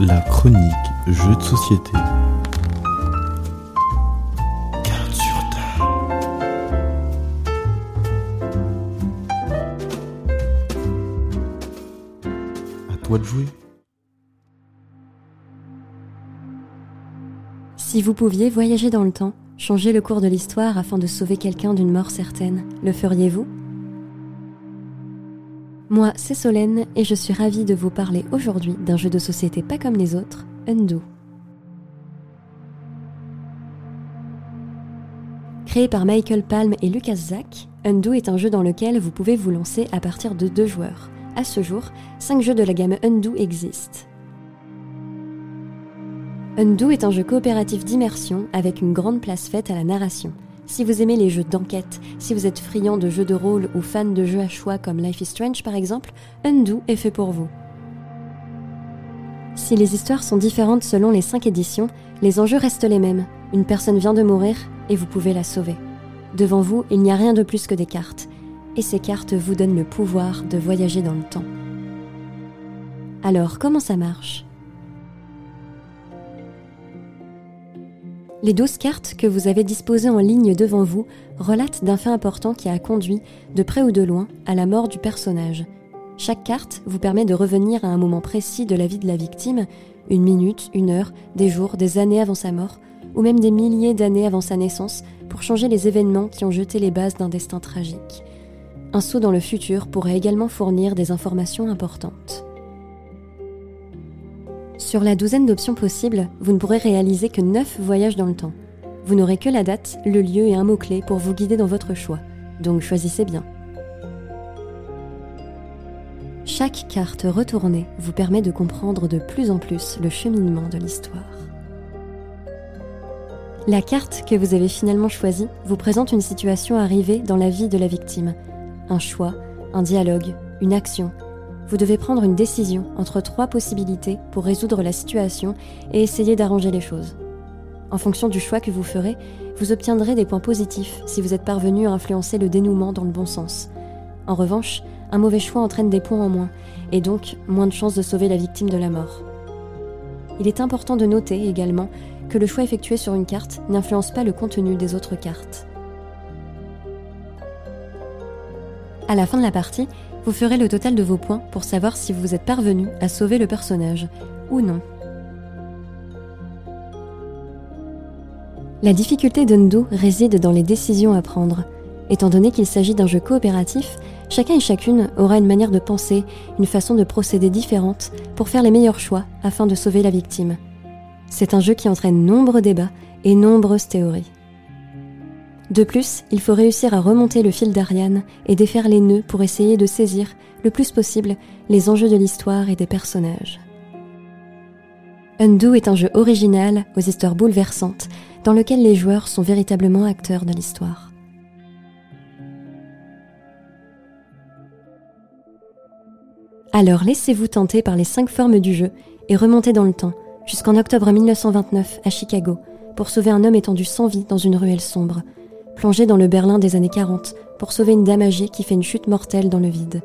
la chronique jeux de société. Carte sur table. À toi de jouer. Si vous pouviez voyager dans le temps, changer le cours de l'histoire afin de sauver quelqu'un d'une mort certaine, le feriez-vous? Moi, c'est Solène et je suis ravie de vous parler aujourd'hui d'un jeu de société pas comme les autres, Undo. Créé par Michael Palm et Lucas Zack, Undo est un jeu dans lequel vous pouvez vous lancer à partir de deux joueurs. À ce jour, cinq jeux de la gamme Undo existent. Undo est un jeu coopératif d'immersion avec une grande place faite à la narration. Si vous aimez les jeux d'enquête, si vous êtes friand de jeux de rôle ou fan de jeux à choix comme Life is Strange par exemple, Undo est fait pour vous. Si les histoires sont différentes selon les 5 éditions, les enjeux restent les mêmes. Une personne vient de mourir et vous pouvez la sauver. Devant vous, il n'y a rien de plus que des cartes. Et ces cartes vous donnent le pouvoir de voyager dans le temps. Alors, comment ça marche? Les 12 cartes que vous avez disposées en ligne devant vous relatent d'un fait important qui a conduit, de près ou de loin, à la mort du personnage. Chaque carte vous permet de revenir à un moment précis de la vie de la victime, une minute, une heure, des jours, des années avant sa mort, ou même des milliers d'années avant sa naissance, pour changer les événements qui ont jeté les bases d'un destin tragique. Un saut dans le futur pourrait également fournir des informations importantes. Sur la douzaine d'options possibles, vous ne pourrez réaliser que 9 voyages dans le temps. Vous n'aurez que la date, le lieu et un mot-clé pour vous guider dans votre choix. Donc choisissez bien. Chaque carte retournée vous permet de comprendre de plus en plus le cheminement de l'histoire. La carte que vous avez finalement choisie vous présente une situation arrivée dans la vie de la victime. Un choix, un dialogue, une action. Vous devez prendre une décision entre trois possibilités pour résoudre la situation et essayer d'arranger les choses. En fonction du choix que vous ferez, vous obtiendrez des points positifs si vous êtes parvenu à influencer le dénouement dans le bon sens. En revanche, un mauvais choix entraîne des points en moins, et donc moins de chances de sauver la victime de la mort. Il est important de noter également que le choix effectué sur une carte n'influence pas le contenu des autres cartes. À la fin de la partie, vous ferez le total de vos points pour savoir si vous êtes parvenu à sauver le personnage ou non. La difficulté d'Undo réside dans les décisions à prendre. Étant donné qu'il s'agit d'un jeu coopératif, chacun et chacune aura une manière de penser, une façon de procéder différente pour faire les meilleurs choix afin de sauver la victime. C'est un jeu qui entraîne nombreux débats et nombreuses théories. De plus, il faut réussir à remonter le fil d'Ariane et défaire les nœuds pour essayer de saisir, le plus possible, les enjeux de l'histoire et des personnages. Undo est un jeu original aux histoires bouleversantes dans lequel les joueurs sont véritablement acteurs de l'histoire. Alors laissez-vous tenter par les cinq formes du jeu et remontez dans le temps, jusqu'en octobre 1929 à Chicago, pour sauver un homme étendu sans vie dans une ruelle sombre, plongez dans le Berlin des années 40 pour sauver une dame âgée qui fait une chute mortelle dans le vide.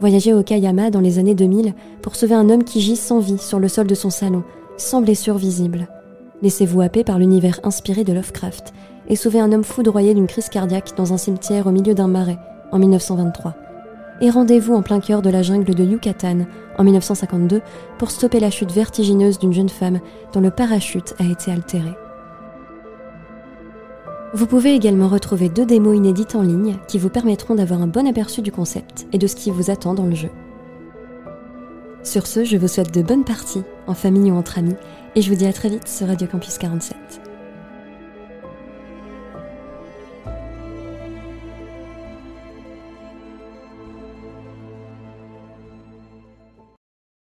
Voyagez au Kayama dans les années 2000 pour sauver un homme qui gît sans vie sur le sol de son salon, sans blessure visible. Laissez-vous happer par l'univers inspiré de Lovecraft et sauvez un homme foudroyé d'une crise cardiaque dans un cimetière au milieu d'un marais en 1923. Et rendez-vous en plein cœur de la jungle de Yucatan en 1952 pour stopper la chute vertigineuse d'une jeune femme dont le parachute a été altéré. Vous pouvez également retrouver deux démos inédites en ligne qui vous permettront d'avoir un bon aperçu du concept et de ce qui vous attend dans le jeu. Sur ce, je vous souhaite de bonnes parties, en famille ou entre amis, et je vous dis à très vite sur Radio Campus 47.